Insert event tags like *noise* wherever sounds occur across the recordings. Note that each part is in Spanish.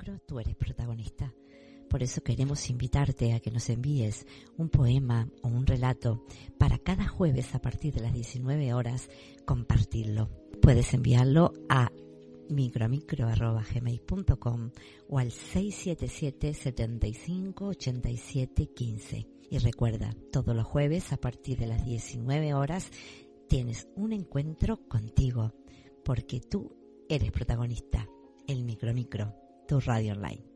micro tú eres protagonista. Por eso queremos invitarte a que nos envíes un poema o un relato para cada jueves a partir de las 19 horas compartirlo. Puedes enviarlo a micromicro.gmail.com o al 677 75 87 15. Y recuerda, todos los jueves a partir de las 19 horas tienes un encuentro contigo, porque tú eres protagonista. El micromicro, tu radio online.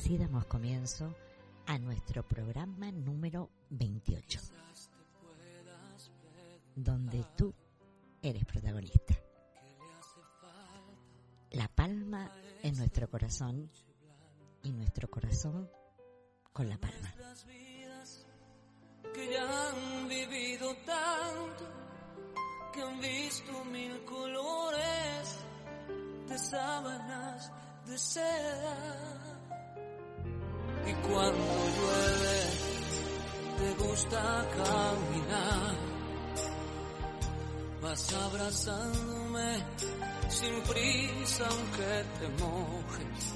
Así damos comienzo a nuestro programa número 28, donde tú eres protagonista. La palma en nuestro corazón y nuestro corazón con la palma. Que ya han vivido tanto, que han visto mil colores de sábanas de seda y cuando llueve te gusta caminar. Vas abrazándome sin prisa aunque te mojes.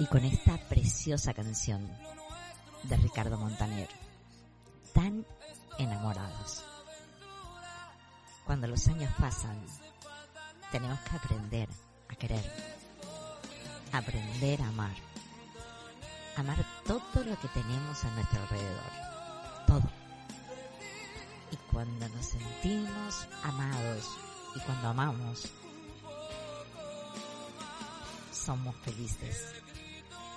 Y con esta preciosa canción de Ricardo Montaner, tan enamorados. Cuando los años pasan, tenemos que aprender a querer, aprender a amar amar todo lo que tenemos a nuestro alrededor. Todo. Y cuando nos sentimos amados y cuando amamos, somos felices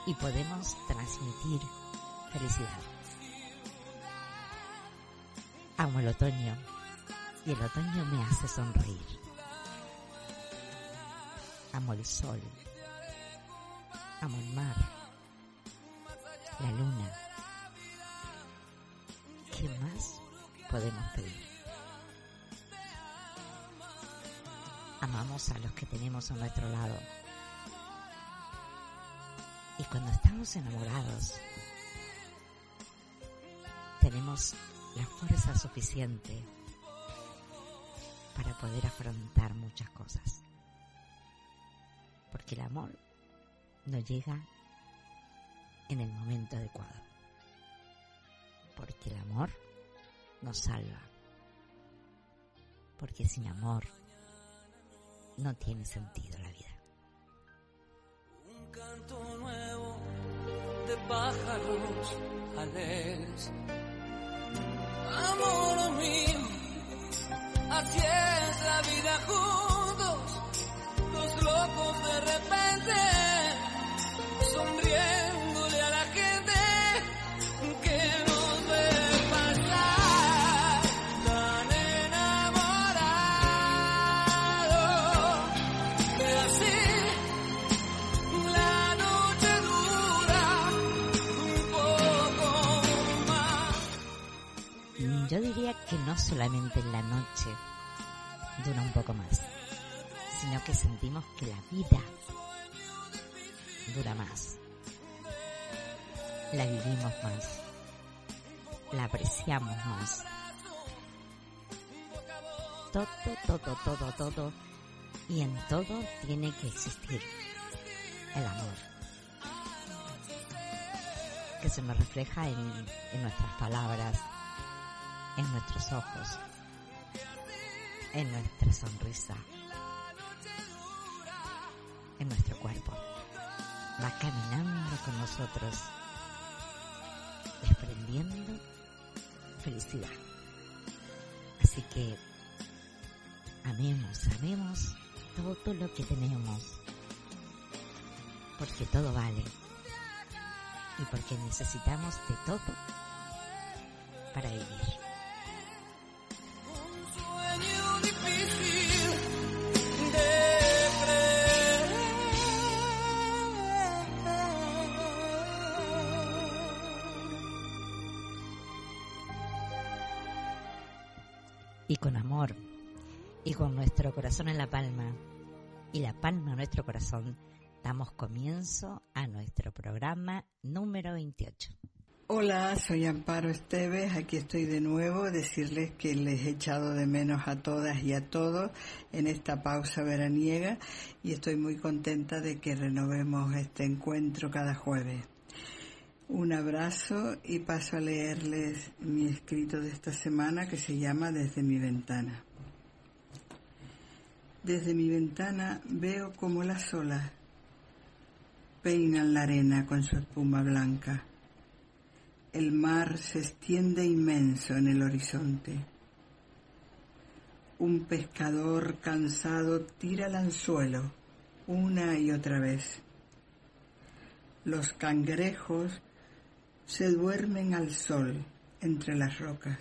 y podemos transmitir felicidad. Amo el otoño y el otoño me hace sonreír. Amo el sol. Amo el mar la luna. ¿Qué más podemos pedir? Amamos a los que tenemos a nuestro lado. Y cuando estamos enamorados, tenemos la fuerza suficiente para poder afrontar muchas cosas. Porque el amor no llega en el momento adecuado. Porque el amor nos salva. Porque sin amor no tiene sentido la vida. Un canto nuevo de pájaros alegres. Amor mío, así es la vida dura un poco más, sino que sentimos que la vida dura más. La vivimos más. La apreciamos más. Todo, todo, todo, todo. Y en todo tiene que existir el amor. Que se nos refleja en, en nuestras palabras, en nuestros ojos, en nuestra sonrisa, en nuestro cuerpo. Va caminando con nosotros, desprendiendo felicidad. Así que amemos, amemos todo lo que tenemos, porque todo vale y porque necesitamos de todo para vivir. Y con amor y con nuestro corazón en la palma y la palma en nuestro corazón, damos comienzo a nuestro programa número 28. Hola, soy Amparo Esteves, aquí estoy de nuevo, decirles que les he echado de menos a todas y a todos en esta pausa veraniega y estoy muy contenta de que renovemos este encuentro cada jueves. Un abrazo y paso a leerles mi escrito de esta semana que se llama Desde mi ventana. Desde mi ventana veo como las olas peinan la arena con su espuma blanca el mar se extiende inmenso en el horizonte. Un pescador cansado tira el anzuelo una y otra vez. Los cangrejos se duermen al sol entre las rocas.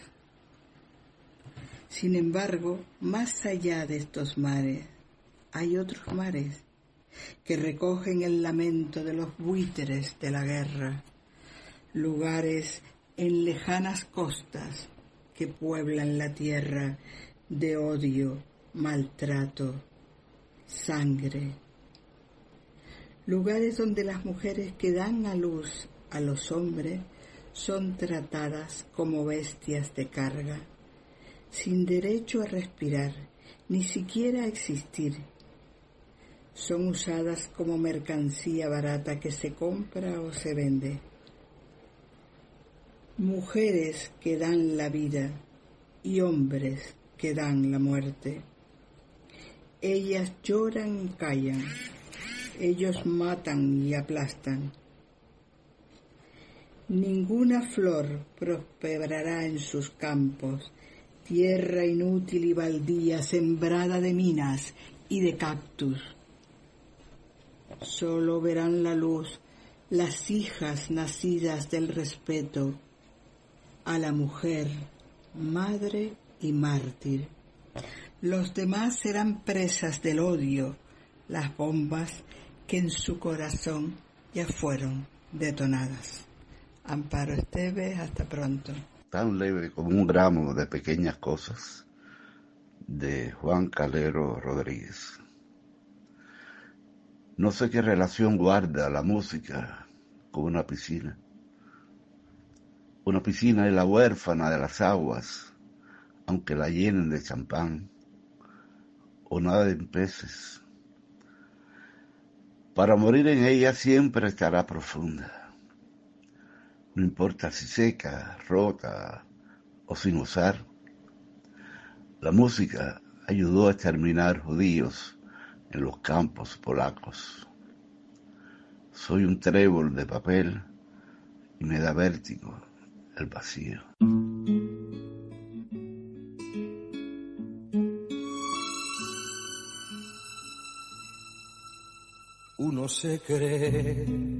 Sin embargo, más allá de estos mares, hay otros mares que recogen el lamento de los buitres de la guerra lugares en lejanas costas que pueblan la tierra de odio, maltrato, sangre. Lugares donde las mujeres que dan a luz a los hombres son tratadas como bestias de carga, sin derecho a respirar, ni siquiera a existir. Son usadas como mercancía barata que se compra o se vende mujeres que dan la vida y hombres que dan la muerte. Ellas lloran y callan, ellos matan y aplastan. Ninguna flor prosperará en sus campos, tierra inútil y baldía sembrada de minas y de cactus. Solo verán la luz las hijas nacidas del respeto, a la mujer, madre y mártir. Los demás serán presas del odio, las bombas que en su corazón ya fueron detonadas. Amparo Esteves, hasta pronto. Tan leve como un gramo de pequeñas cosas, de Juan Calero Rodríguez. No sé qué relación guarda la música con una piscina una piscina es la huérfana de las aguas, aunque la llenen de champán, o nada de peces. Para morir en ella siempre estará profunda. No importa si seca, rota o sin usar. La música ayudó a exterminar judíos en los campos polacos. Soy un trébol de papel y me da vértigo el vacío. Uno se cree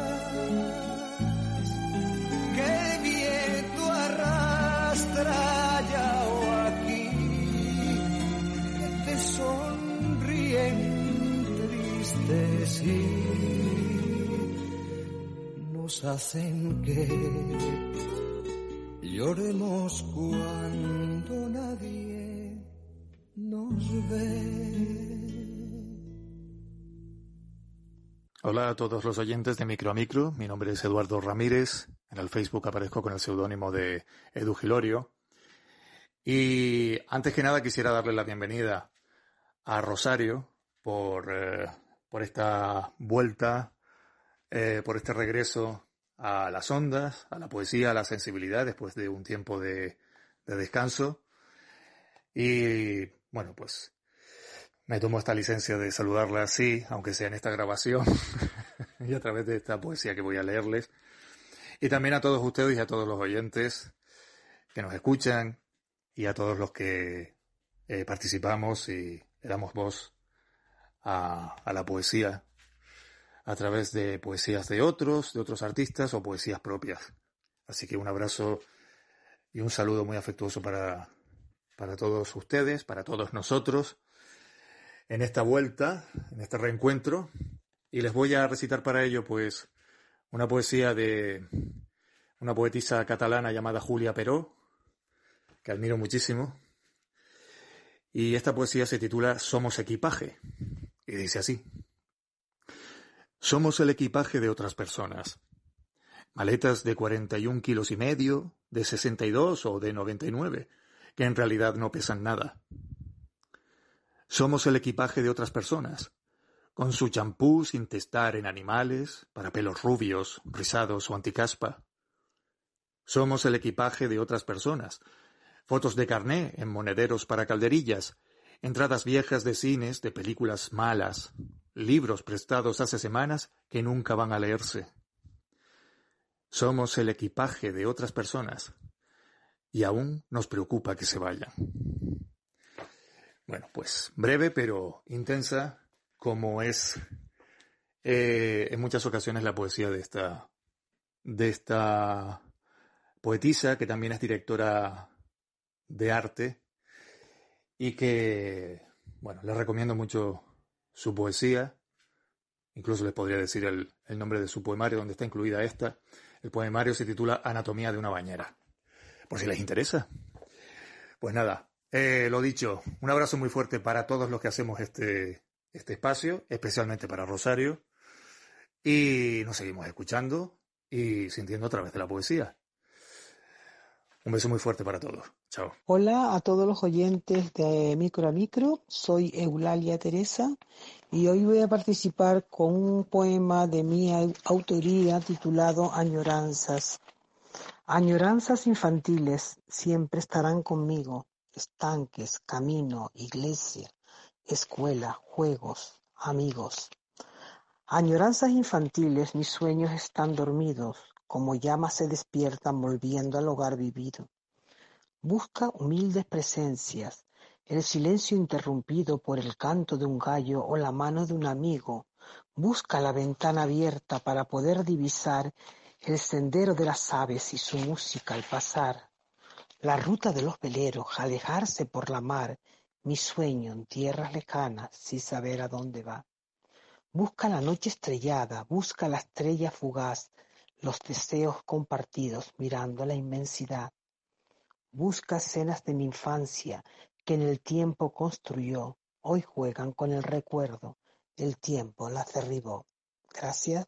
Nos hacen que lloremos cuando nadie nos ve. Hola a todos los oyentes de Micro a Micro. Mi nombre es Eduardo Ramírez. En el Facebook aparezco con el seudónimo de Edu Gilorio. Y antes que nada quisiera darle la bienvenida a Rosario por, eh, por esta vuelta, eh, por este regreso a las ondas, a la poesía, a la sensibilidad después de un tiempo de, de descanso. Y bueno, pues me tomo esta licencia de saludarla así, aunque sea en esta grabación *laughs* y a través de esta poesía que voy a leerles. Y también a todos ustedes y a todos los oyentes que nos escuchan y a todos los que eh, participamos y le damos voz a, la poesía a través de poesías de otros, de otros artistas o poesías propias. Así que un abrazo y un saludo muy afectuoso para, para todos ustedes, para todos nosotros en esta vuelta, en este reencuentro, y les voy a recitar para ello, pues, una poesía de una poetisa catalana llamada Julia Peró, que admiro muchísimo. Y esta poesía se titula Somos equipaje, y dice así. Somos el equipaje de otras personas. Maletas de 41 kilos y medio, de 62 o de 99, que en realidad no pesan nada. Somos el equipaje de otras personas, con su champú sin testar en animales, para pelos rubios, rizados o anticaspa. Somos el equipaje de otras personas, fotos de carné en monederos para calderillas, entradas viejas de cines de películas malas, libros prestados hace semanas que nunca van a leerse. Somos el equipaje de otras personas, y aún nos preocupa que se vayan. Bueno, pues breve pero intensa, como es eh, en muchas ocasiones la poesía de esta, de esta poetisa, que también es directora de arte, y que, bueno, les recomiendo mucho su poesía, incluso les podría decir el, el nombre de su poemario donde está incluida esta. El poemario se titula Anatomía de una bañera, por si les interesa. Pues nada, eh, lo dicho, un abrazo muy fuerte para todos los que hacemos este, este espacio, especialmente para Rosario. Y nos seguimos escuchando y sintiendo a través de la poesía. Un beso muy fuerte para todos. Chao. Hola a todos los oyentes de Micro a Micro. Soy Eulalia Teresa y hoy voy a participar con un poema de mi autoría titulado Añoranzas. Añoranzas infantiles siempre estarán conmigo estanques, camino, iglesia, escuela, juegos, amigos. Añoranzas infantiles, mis sueños están dormidos, como llamas se despiertan volviendo al hogar vivido. Busca humildes presencias, el silencio interrumpido por el canto de un gallo o la mano de un amigo. Busca la ventana abierta para poder divisar el sendero de las aves y su música al pasar. La ruta de los veleros, alejarse por la mar, mi sueño en tierras lejanas, sin saber a dónde va. Busca la noche estrellada, busca la estrella fugaz, los deseos compartidos mirando la inmensidad. Busca escenas de mi infancia que en el tiempo construyó, hoy juegan con el recuerdo, el tiempo las derribó. Gracias.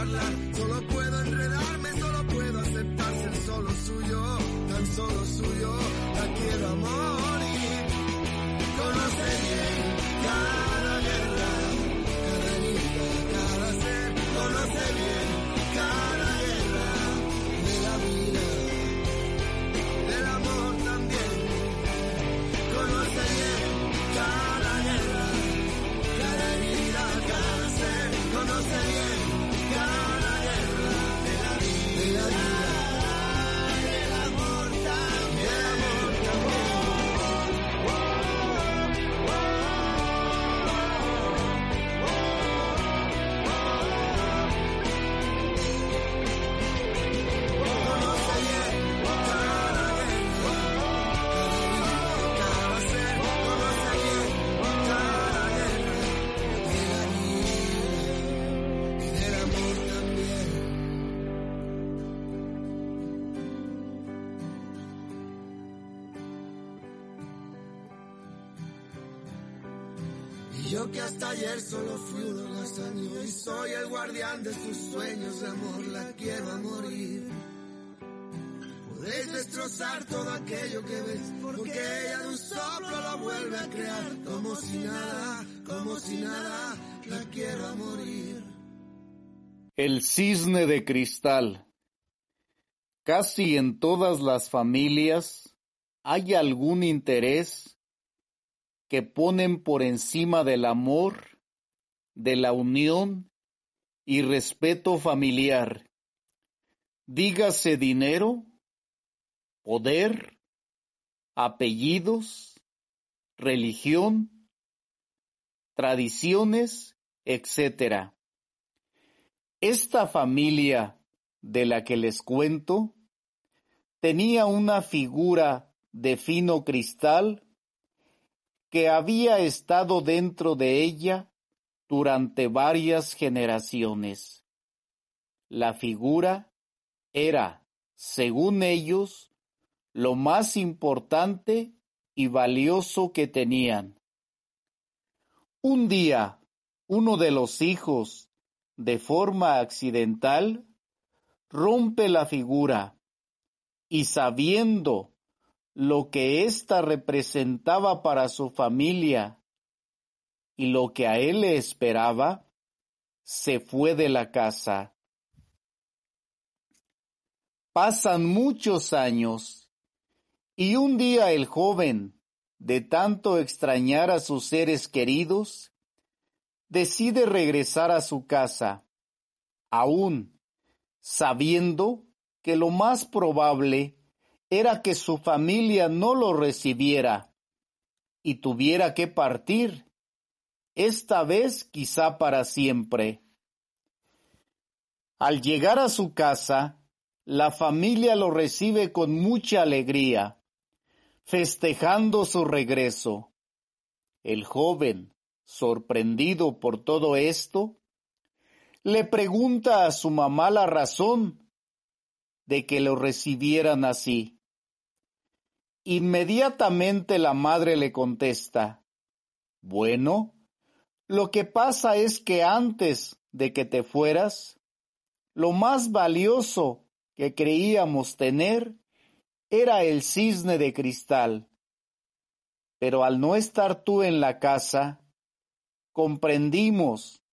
charlar, soy el guardián de sus sueños de amor, la quiero a morir. Podéis destrozar todo aquello que ves, porque ella de un soplo lo vuelve a crear, como si nada, como si nada, la quiero a morir. El cisne de cristal. Casi en todas las familias hay algún interés que ponen por encima del amor, de la unión y respeto familiar. Dígase dinero, poder, apellidos, religión, tradiciones, etc. Esta familia de la que les cuento tenía una figura de fino cristal que había estado dentro de ella durante varias generaciones. La figura era, según ellos, lo más importante y valioso que tenían. Un día, uno de los hijos, de forma accidental, rompe la figura y sabiendo lo que ésta representaba para su familia y lo que a él le esperaba, se fue de la casa. Pasan muchos años y un día el joven, de tanto extrañar a sus seres queridos, decide regresar a su casa, aún sabiendo que lo más probable era que su familia no lo recibiera y tuviera que partir, esta vez quizá para siempre. Al llegar a su casa, la familia lo recibe con mucha alegría, festejando su regreso. El joven, sorprendido por todo esto, le pregunta a su mamá la razón de que lo recibieran así. Inmediatamente la madre le contesta, bueno, lo que pasa es que antes de que te fueras, lo más valioso que creíamos tener era el cisne de cristal. Pero al no estar tú en la casa, comprendimos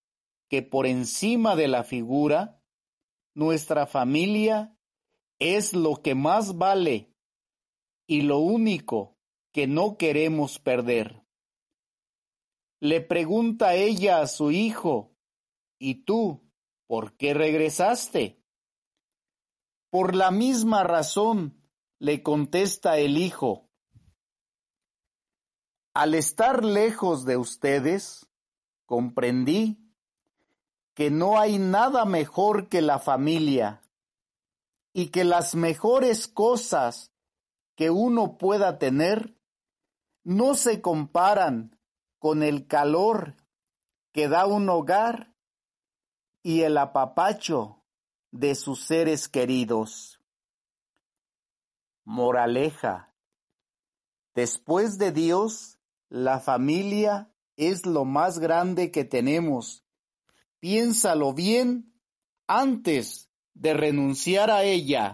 que por encima de la figura, nuestra familia es lo que más vale y lo único que no queremos perder. Le pregunta ella a su hijo, ¿y tú por qué regresaste? Por la misma razón, le contesta el hijo. Al estar lejos de ustedes, comprendí que no hay nada mejor que la familia y que las mejores cosas que uno pueda tener no se comparan con el calor que da un hogar y el apapacho de sus seres queridos. Moraleja. Después de Dios, la familia es lo más grande que tenemos. Piénsalo bien antes de renunciar a ella.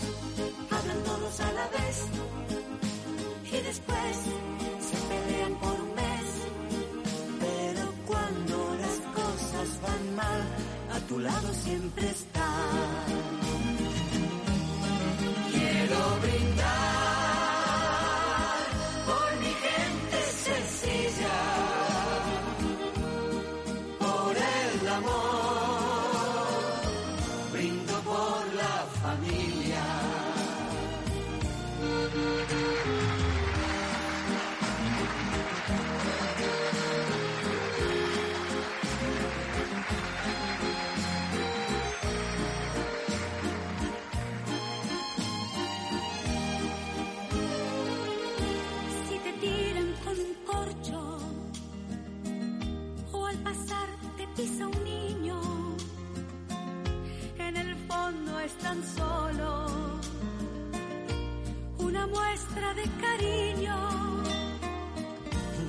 tu lado siempre está.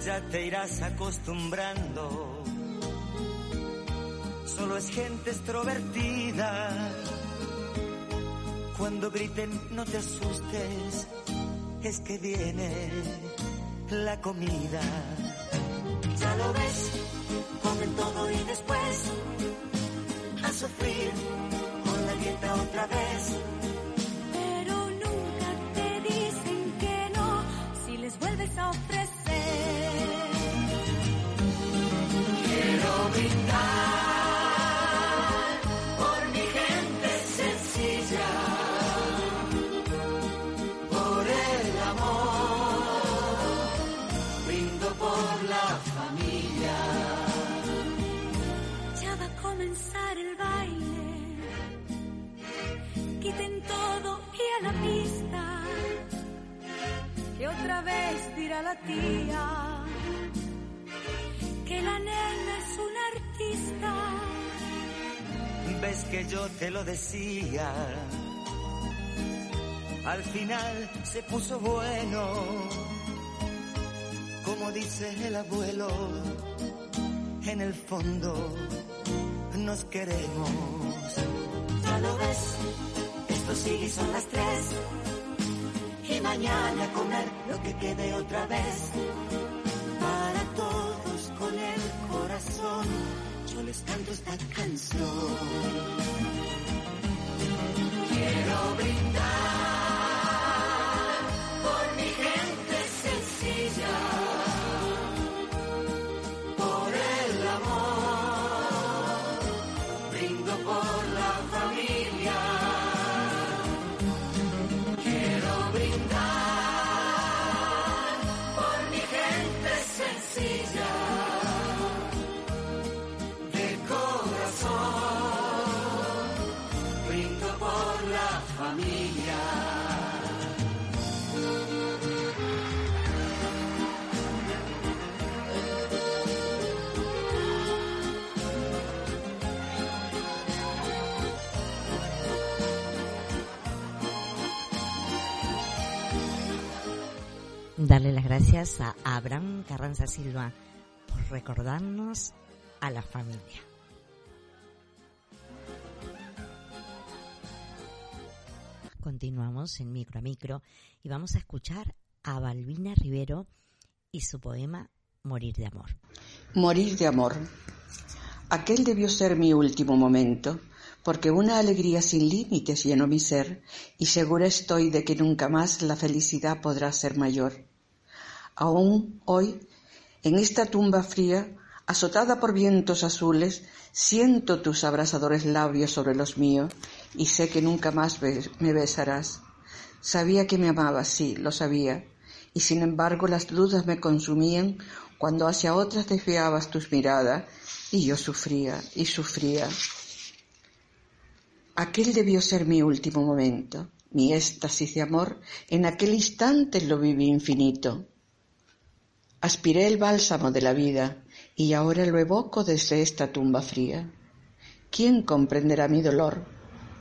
Ya te irás acostumbrando. Solo es gente extrovertida. Cuando griten, no te asustes. Es que viene la comida. Ya lo ves, comen todo y después A sufrir con la dieta otra vez. Pero nunca te dicen que no si les vuelves a ofrecer. Otra vez dirá la tía que la nena es una artista. Ves que yo te lo decía. Al final se puso bueno. Como dice el abuelo, en el fondo nos queremos. Ya lo ves, Esto sigue y son las tres. Mañana comer lo que quede otra vez. Para todos con el corazón, yo les canto esta canción. Quiero brindar gracias a Abraham Carranza Silva por recordarnos a la familia. Continuamos en micro a micro y vamos a escuchar a Balbina Rivero y su poema Morir de amor. Morir de amor. Aquel debió ser mi último momento, porque una alegría sin límites llenó mi ser y segura estoy de que nunca más la felicidad podrá ser mayor. Aún hoy, en esta tumba fría, azotada por vientos azules, siento tus abrasadores labios sobre los míos y sé que nunca más me besarás. Sabía que me amabas, sí, lo sabía, y sin embargo las dudas me consumían cuando hacia otras desviabas tus miradas y yo sufría y sufría. Aquel debió ser mi último momento, mi éxtasis de amor, en aquel instante lo viví infinito. Aspiré el bálsamo de la vida y ahora lo evoco desde esta tumba fría. ¿Quién comprenderá mi dolor?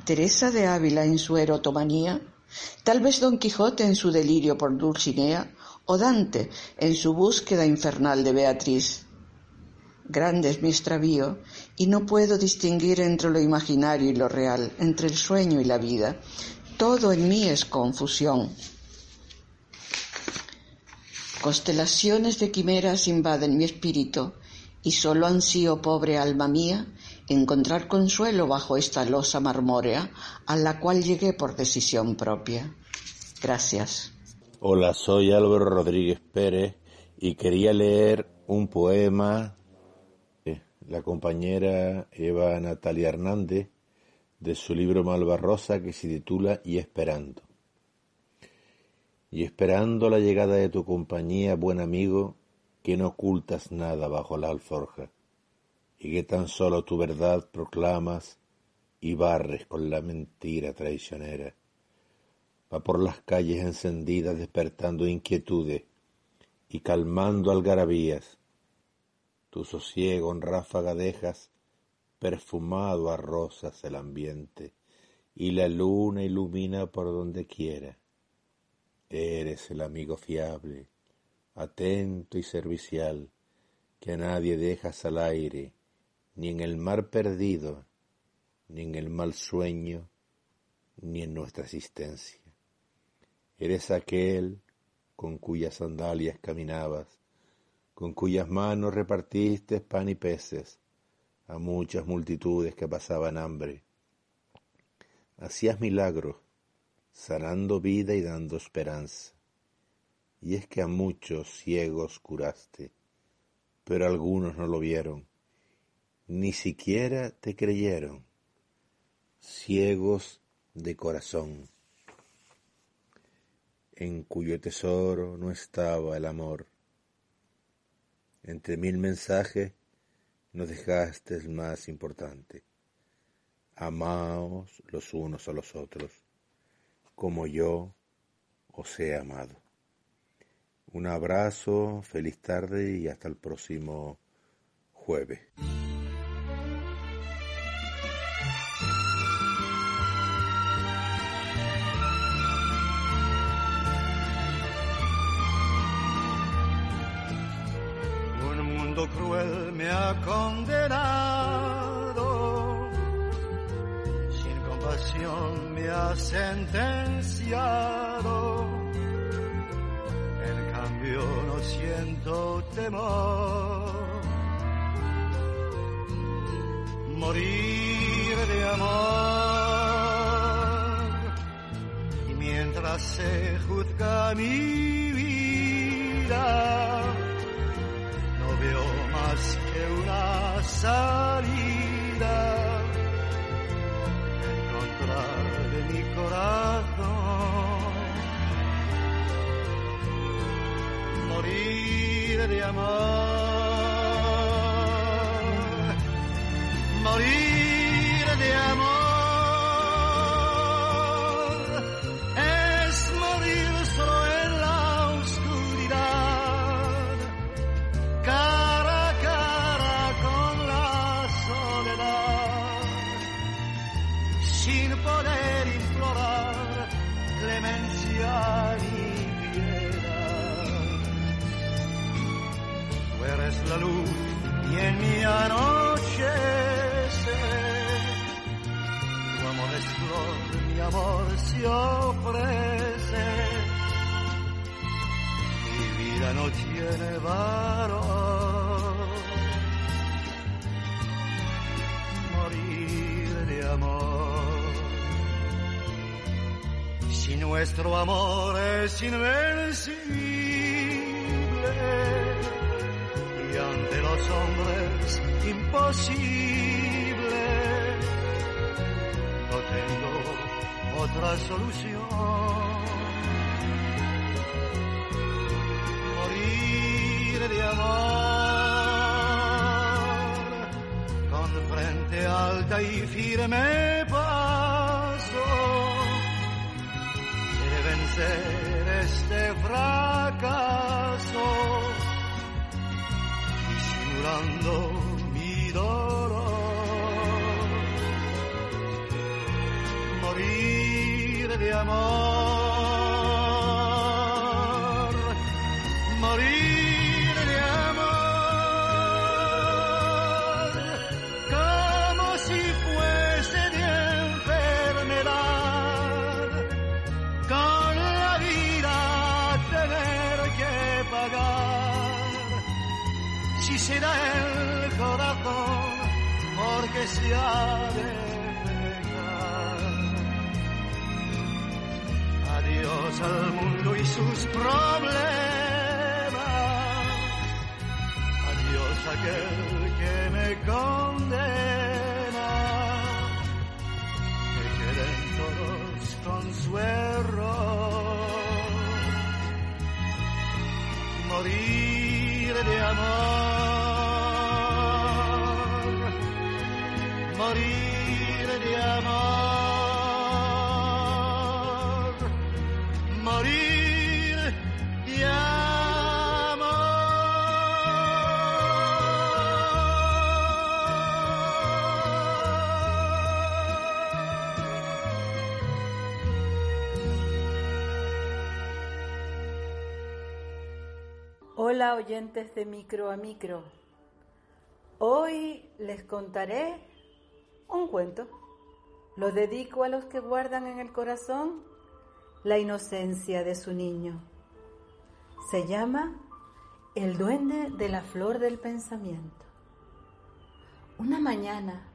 ¿Teresa de Ávila en su erotomanía? Tal vez Don Quijote en su delirio por Dulcinea o Dante en su búsqueda infernal de Beatriz. Grande es mi extravío y no puedo distinguir entre lo imaginario y lo real, entre el sueño y la vida. Todo en mí es confusión. Constelaciones de quimeras invaden mi espíritu y solo ansío, pobre alma mía, encontrar consuelo bajo esta losa marmórea a la cual llegué por decisión propia. Gracias. Hola, soy Álvaro Rodríguez Pérez y quería leer un poema de la compañera Eva Natalia Hernández de su libro Malvarrosa que se titula Y esperando. Y esperando la llegada de tu compañía, buen amigo, que no ocultas nada bajo la alforja y que tan solo tu verdad proclamas y barres con la mentira traicionera. Va por las calles encendidas despertando inquietudes y calmando algarabías. Tu sosiego en ráfaga dejas, perfumado a rosas el ambiente, y la luna ilumina por donde quiera. Eres el amigo fiable, atento y servicial, que a nadie dejas al aire, ni en el mar perdido, ni en el mal sueño, ni en nuestra existencia. Eres aquel con cuyas sandalias caminabas, con cuyas manos repartiste pan y peces a muchas multitudes que pasaban hambre. Hacías milagros, sanando vida y dando esperanza. Y es que a muchos ciegos curaste, pero algunos no lo vieron ni siquiera te creyeron, ciegos de corazón, en cuyo tesoro no estaba el amor. Entre mil mensajes nos dejaste el más importante. Amaos los unos a los otros, como yo os he amado. Un abrazo, feliz tarde y hasta el próximo jueves. cruel me ha condenado, ha sentenciado. En cambio no siento temor. Morir de amor. Y mientras se juzga mi vida, veo más que una salida, de amor, morir y en mi anochecer. Tu amor es flor, mi amor se ofrece. Mi vida no tiene valor. Morir de amor. Si nuestro amor es invencible los hombres imposible, no tengo otra solución. Morir de amor. Con frente alta y firme paso. De vencer este fracaso, disimulando mi dolor. Morir de amor, Adiós al mundo y sus problemas. Adiós aquel que me condena que queden todos con su error. Morir de amor, Hola oyentes de micro a micro. Hoy les contaré un cuento. Lo dedico a los que guardan en el corazón la inocencia de su niño. Se llama El duende de la flor del pensamiento. Una mañana,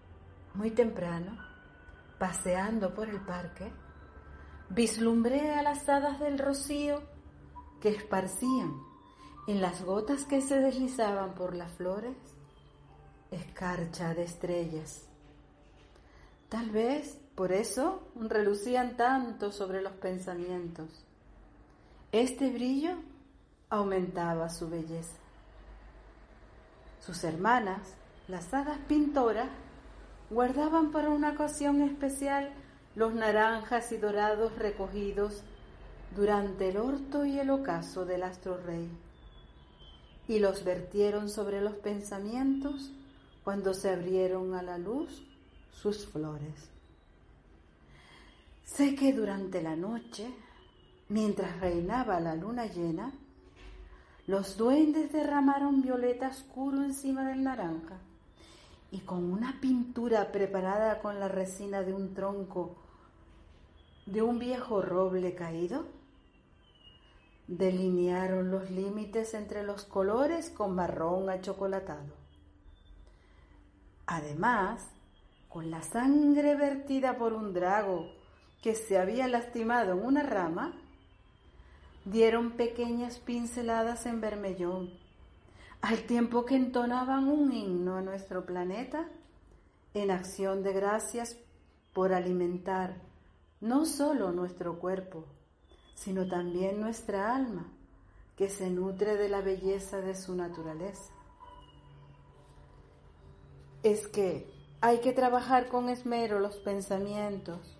muy temprano, paseando por el parque, vislumbré a las hadas del rocío que esparcían en las gotas que se deslizaban por las flores, escarcha de estrellas. Tal vez por eso relucían tanto sobre los pensamientos. Este brillo aumentaba su belleza. Sus hermanas, las hadas pintoras, guardaban para una ocasión especial los naranjas y dorados recogidos durante el orto y el ocaso del astro rey y los vertieron sobre los pensamientos cuando se abrieron a la luz sus flores. Sé que durante la noche, mientras reinaba la luna llena, los duendes derramaron violeta oscuro encima del naranja y con una pintura preparada con la resina de un tronco de un viejo roble caído, delinearon los límites entre los colores con marrón achocolatado. Además, con la sangre vertida por un drago que se había lastimado en una rama, dieron pequeñas pinceladas en vermellón, al tiempo que entonaban un himno a nuestro planeta en acción de gracias por alimentar no solo nuestro cuerpo, sino también nuestra alma, que se nutre de la belleza de su naturaleza. Es que hay que trabajar con esmero los pensamientos,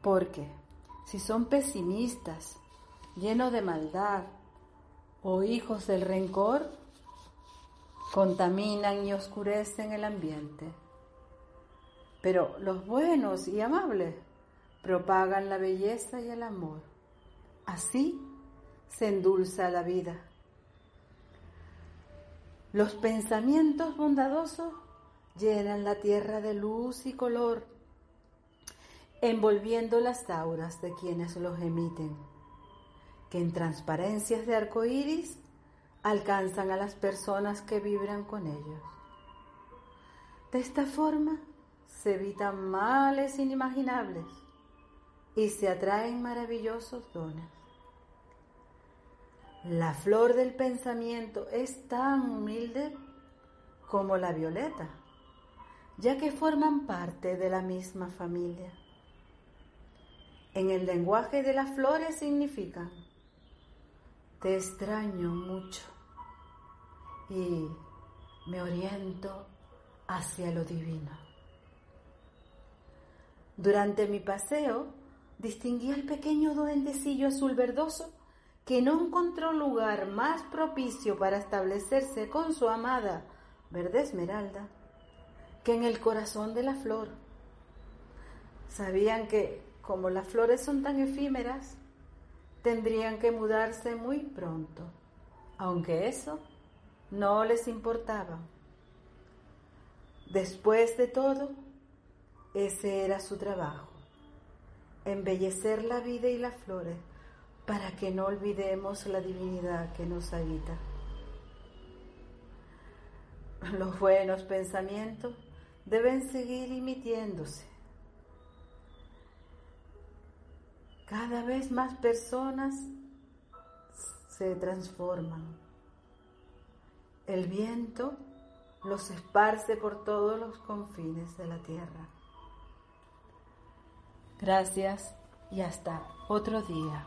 porque si son pesimistas, llenos de maldad o hijos del rencor, contaminan y oscurecen el ambiente. Pero los buenos y amables propagan la belleza y el amor. Así se endulza la vida. Los pensamientos bondadosos llenan la tierra de luz y color, envolviendo las auras de quienes los emiten, que en transparencias de arco iris alcanzan a las personas que vibran con ellos. De esta forma se evitan males inimaginables y se atraen maravillosos dones. La flor del pensamiento es tan humilde como la violeta, ya que forman parte de la misma familia. En el lenguaje de las flores significan, te extraño mucho y me oriento hacia lo divino. Durante mi paseo distinguí al pequeño duendecillo azul verdoso que no encontró lugar más propicio para establecerse con su amada verde esmeralda que en el corazón de la flor. Sabían que, como las flores son tan efímeras, tendrían que mudarse muy pronto, aunque eso no les importaba. Después de todo, ese era su trabajo, embellecer la vida y las flores para que no olvidemos la divinidad que nos habita. Los buenos pensamientos deben seguir emitiéndose. Cada vez más personas se transforman. El viento los esparce por todos los confines de la tierra. Gracias y hasta otro día.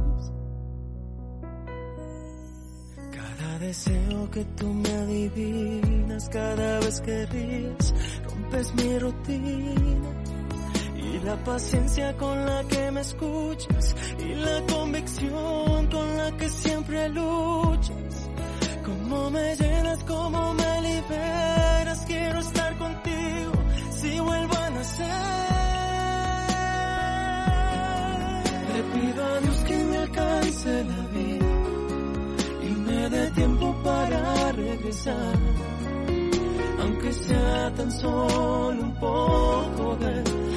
Deseo que tú me adivinas, cada vez que ríes, rompes mi rutina. Y la paciencia con la que me escuchas, y la convicción con la que siempre luchas. Cómo me llenas, cómo me liberas, quiero estar contigo si vuelvo a nacer. Le pido a Dios que me alcance la vida para regresar, aunque sea tan solo un poco de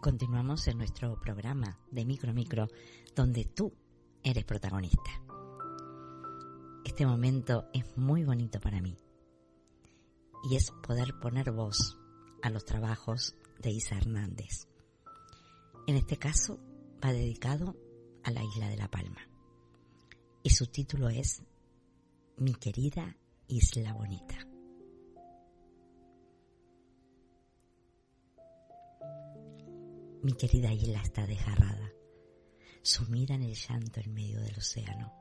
continuamos en nuestro programa de Micro Micro, donde tú eres protagonista. Este momento es muy bonito para mí y es poder poner voz a los trabajos de Isa Hernández. En este caso va dedicado a la isla de La Palma y su título es Mi querida Isla Bonita. Mi querida isla está desgarrada, sumida en el llanto en medio del océano,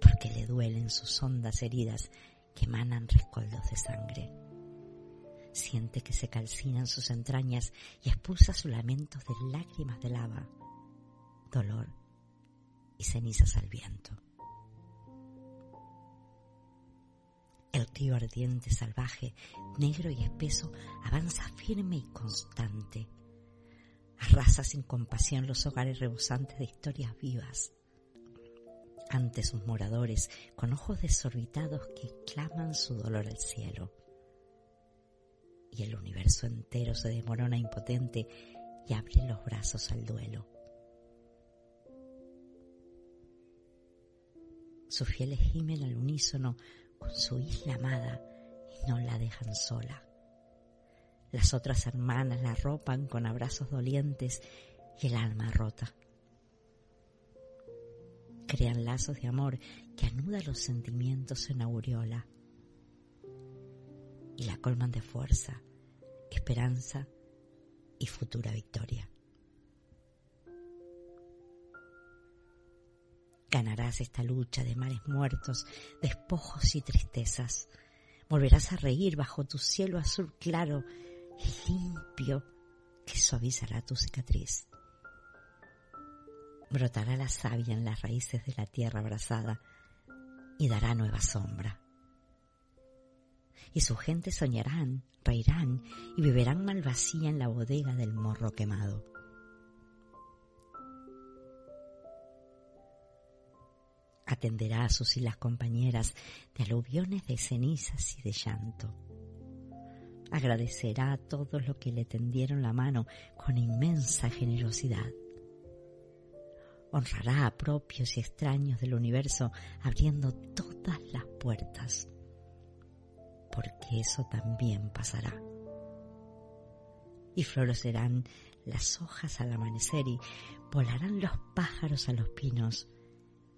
porque le duelen sus hondas heridas que emanan rescoldos de sangre. Siente que se calcinan sus entrañas y expulsa sus lamentos de lágrimas de lava, dolor y cenizas al viento. El río ardiente, salvaje, negro y espeso avanza firme y constante arrasa sin compasión los hogares rebosantes de historias vivas. Ante sus moradores, con ojos desorbitados que claman su dolor al cielo. Y el universo entero se demorona impotente y abre los brazos al duelo. Sus fieles gimen al unísono con su isla amada y no la dejan sola. Las otras hermanas la arropan con abrazos dolientes y el alma rota. Crean lazos de amor que anudan los sentimientos en aureola y la colman de fuerza, esperanza y futura victoria. Ganarás esta lucha de mares muertos, despojos y tristezas. Volverás a reír bajo tu cielo azul claro limpio que suavizará tu cicatriz. Brotará la savia en las raíces de la tierra abrasada y dará nueva sombra. Y su gente soñarán, reirán y beberán malvasía en la bodega del morro quemado. Atenderá a sus islas compañeras de aluviones de cenizas y de llanto agradecerá a todos los que le tendieron la mano con inmensa generosidad. Honrará a propios y extraños del universo abriendo todas las puertas, porque eso también pasará. Y florecerán las hojas al amanecer y volarán los pájaros a los pinos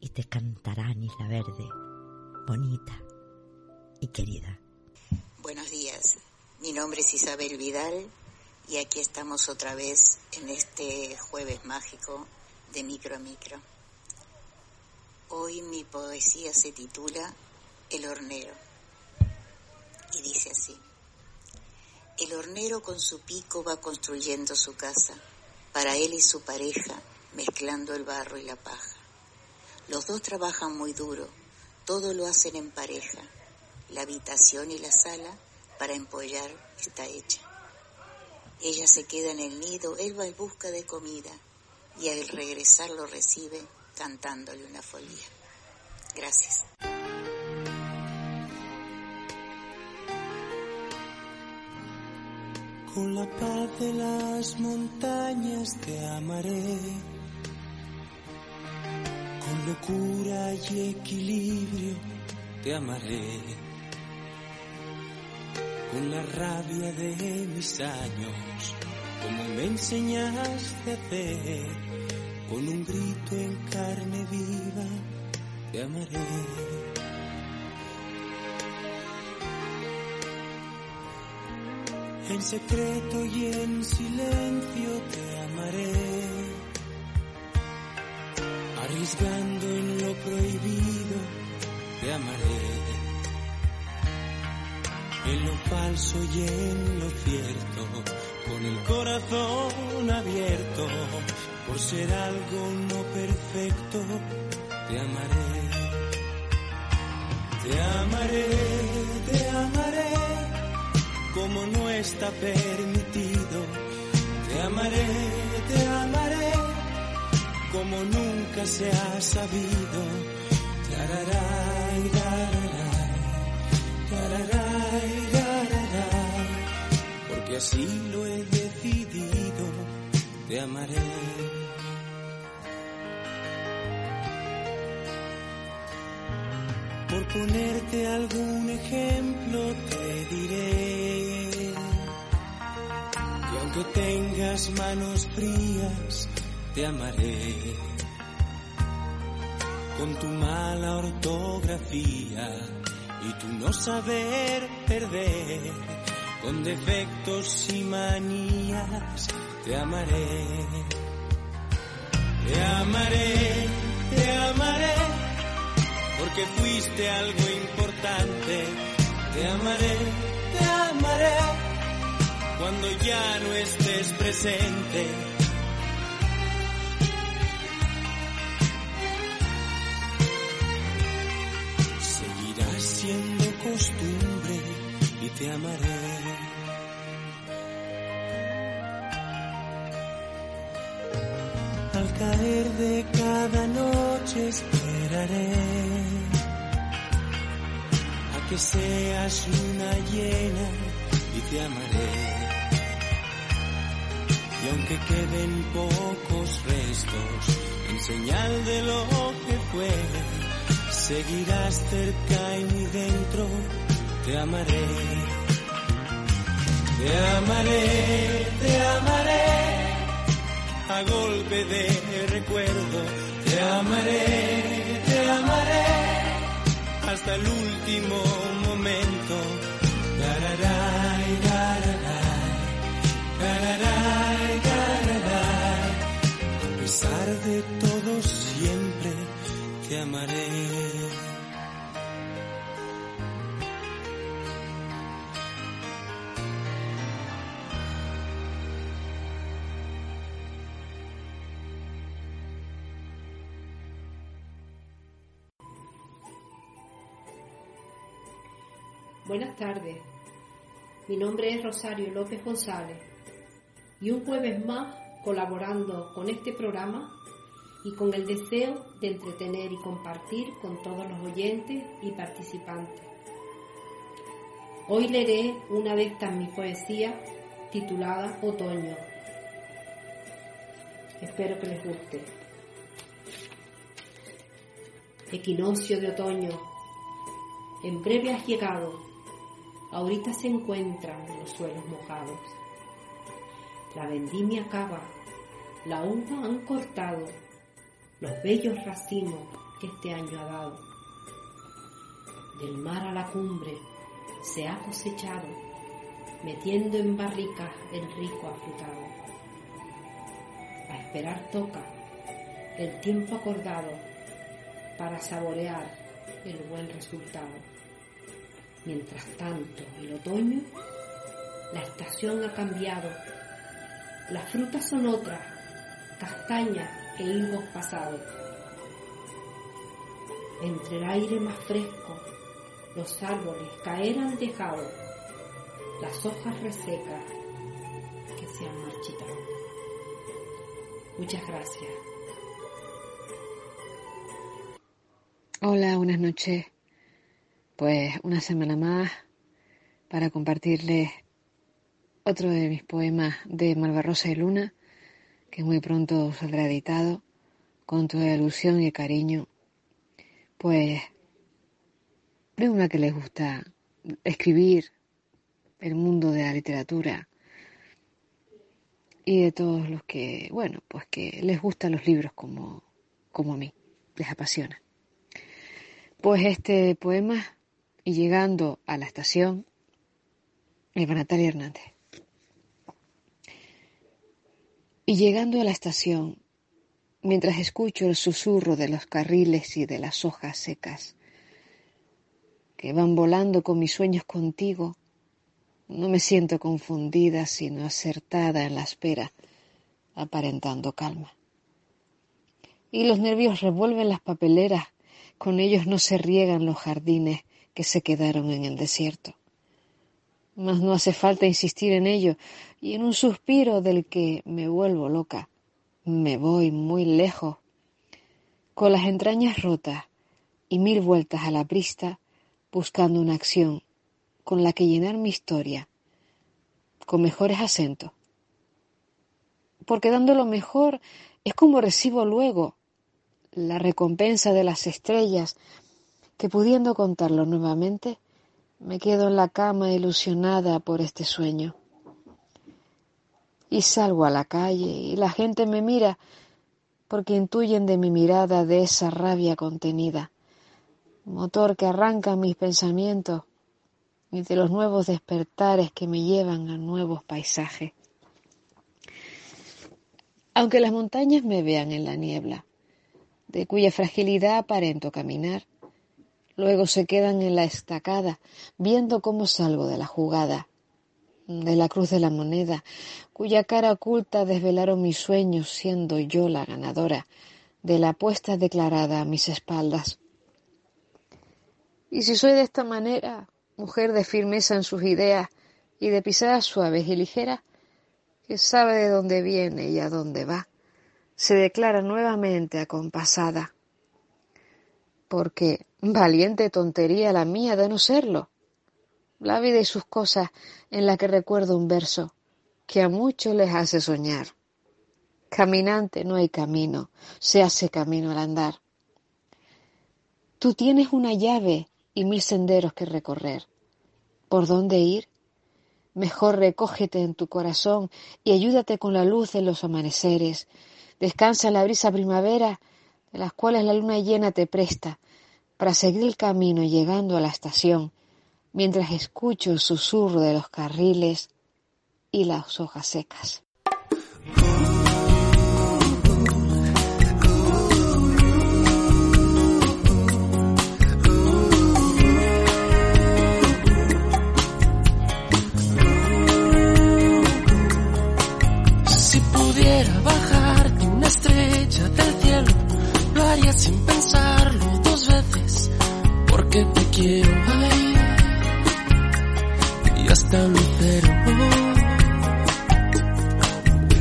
y te cantarán isla verde, bonita y querida. Buenos días. Mi nombre es Isabel Vidal y aquí estamos otra vez en este jueves mágico de micro a micro. Hoy mi poesía se titula El hornero y dice así. El hornero con su pico va construyendo su casa, para él y su pareja, mezclando el barro y la paja. Los dos trabajan muy duro, todo lo hacen en pareja, la habitación y la sala para empollar está hecha. Ella se queda en el nido, él va en busca de comida y al regresar lo recibe cantándole una folía. Gracias. Con la paz de las montañas te amaré, con locura y equilibrio te amaré con la rabia de mis años, como me enseñaste a hacer, con un grito en carne viva, te amaré. En secreto y en silencio te amaré, arriesgando en lo prohibido, te amaré en lo falso y en lo cierto, con el corazón abierto, por ser algo no perfecto, te amaré. Te amaré, te amaré, como no está permitido. Te amaré, te amaré, como nunca se ha sabido. Tararay, tararay, porque así lo he decidido. Te amaré. Por ponerte algún ejemplo te diré que aunque tengas manos frías, te amaré. Con tu mala ortografía y tu no saber perder, con defectos y manías, te amaré. Te amaré, te amaré porque fuiste algo importante. Te amaré, te amaré, cuando ya no estés presente. Seguirás siendo costumbre y te amaré. Caer de cada noche esperaré a que seas luna llena y te amaré. Y aunque queden pocos restos en señal de lo que fue, seguirás cerca y muy dentro, te amaré. Te amaré, te amaré a golpe de recuerdo. Te amaré, te amaré hasta el último momento. Tararay, tararay, tararay, tararay. A pesar de todo siempre te amaré. Buenas tardes. Mi nombre es Rosario López González y un jueves más colaborando con este programa y con el deseo de entretener y compartir con todos los oyentes y participantes. Hoy leeré una de estas mis poesías titulada Otoño. Espero que les guste. Equinoccio de otoño, en breve has llegado ahorita se encuentran los suelos mojados. La vendimia acaba, la uva han cortado los bellos racimos que este año ha dado. Del mar a la cumbre se ha cosechado, metiendo en barricas el rico afrutado. A esperar toca el tiempo acordado para saborear el buen resultado. Mientras tanto, el otoño, la estación ha cambiado. Las frutas son otras, castañas e higos pasados. Entre el aire más fresco, los árboles caer dejado las hojas resecas que se han marchitado. Muchas gracias. Hola, buenas noches. Pues una semana más para compartirles otro de mis poemas de Malvarrosa y Luna, que muy pronto saldrá editado, con toda ilusión y cariño. Pues de una que les gusta escribir el mundo de la literatura y de todos los que, bueno, pues que les gustan los libros como, como a mí, les apasiona. Pues este poema, y llegando a la estación, Eva Natalia Hernández. Y llegando a la estación, mientras escucho el susurro de los carriles y de las hojas secas, que van volando con mis sueños contigo, no me siento confundida, sino acertada en la espera, aparentando calma. Y los nervios revuelven las papeleras, con ellos no se riegan los jardines, que se quedaron en el desierto. Mas no hace falta insistir en ello, y en un suspiro del que me vuelvo loca, me voy muy lejos, con las entrañas rotas y mil vueltas a la brista, buscando una acción con la que llenar mi historia, con mejores acentos. Porque dando lo mejor es como recibo luego la recompensa de las estrellas, que pudiendo contarlo nuevamente, me quedo en la cama ilusionada por este sueño. Y salgo a la calle y la gente me mira porque intuyen de mi mirada de esa rabia contenida, motor que arranca mis pensamientos y de los nuevos despertares que me llevan a nuevos paisajes. Aunque las montañas me vean en la niebla, de cuya fragilidad aparento caminar, luego se quedan en la estacada, viendo cómo salgo de la jugada, de la cruz de la moneda, cuya cara oculta desvelaron mis sueños, siendo yo la ganadora de la apuesta declarada a mis espaldas. Y si soy de esta manera, mujer de firmeza en sus ideas y de pisadas suaves y ligeras, que sabe de dónde viene y a dónde va, se declara nuevamente acompasada. Porque valiente tontería la mía de no serlo. La vida y sus cosas en la que recuerdo un verso que a muchos les hace soñar. Caminante no hay camino, se hace camino al andar. Tú tienes una llave y mil senderos que recorrer. ¿Por dónde ir? Mejor recógete en tu corazón y ayúdate con la luz de los amaneceres. Descansa en la brisa primavera, de las cuales la luna llena te presta, para seguir el camino llegando a la estación, mientras escucho el susurro de los carriles y las hojas secas. Si pudiera bajar de una estrella del cielo, lo haría sin quiero ay, y hasta un lucero.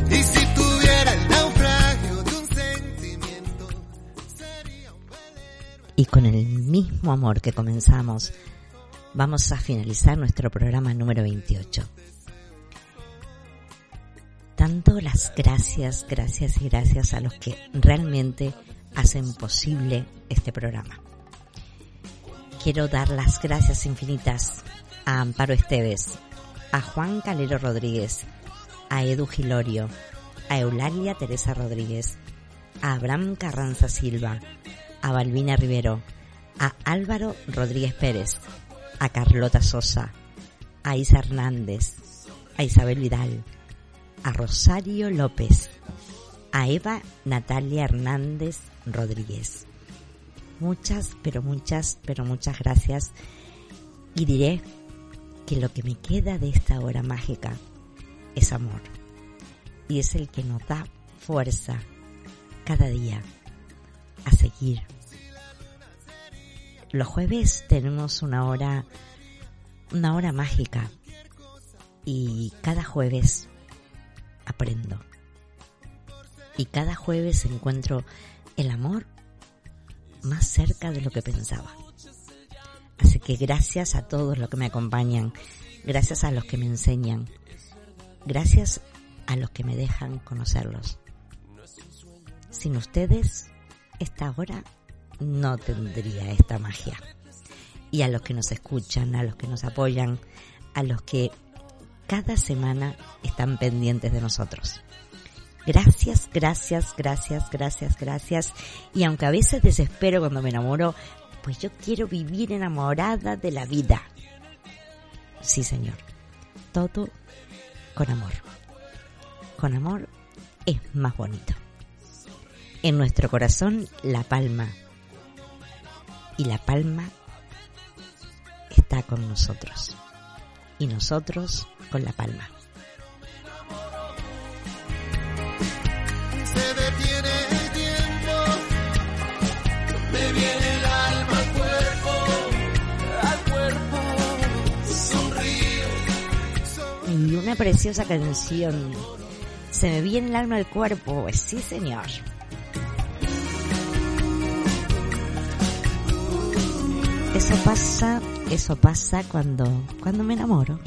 Y si tuviera el naufragio de un sentimiento, Y con el mismo amor que comenzamos, vamos a finalizar nuestro programa número 28. Dando las gracias, gracias y gracias a los que realmente hacen posible este programa. Quiero dar las gracias infinitas a Amparo Esteves, a Juan Calero Rodríguez, a Edu Gilorio, a Eulalia Teresa Rodríguez, a Abraham Carranza Silva, a Balbina Rivero, a Álvaro Rodríguez Pérez, a Carlota Sosa, a Isa Hernández, a Isabel Vidal, a Rosario López, a Eva Natalia Hernández Rodríguez. Muchas, pero muchas, pero muchas gracias. Y diré que lo que me queda de esta hora mágica es amor. Y es el que nos da fuerza cada día a seguir. Los jueves tenemos una hora, una hora mágica. Y cada jueves aprendo. Y cada jueves encuentro el amor más cerca de lo que pensaba. Así que gracias a todos los que me acompañan, gracias a los que me enseñan, gracias a los que me dejan conocerlos. Sin ustedes, esta hora no tendría esta magia. Y a los que nos escuchan, a los que nos apoyan, a los que cada semana están pendientes de nosotros. Gracias, gracias, gracias, gracias, gracias. Y aunque a veces desespero cuando me enamoro, pues yo quiero vivir enamorada de la vida. Sí, señor. Todo con amor. Con amor es más bonito. En nuestro corazón, la palma. Y la palma está con nosotros. Y nosotros con la palma. Y una preciosa canción. Se me viene el alma al cuerpo, sí señor. Eso pasa, eso pasa cuando, cuando me enamoro.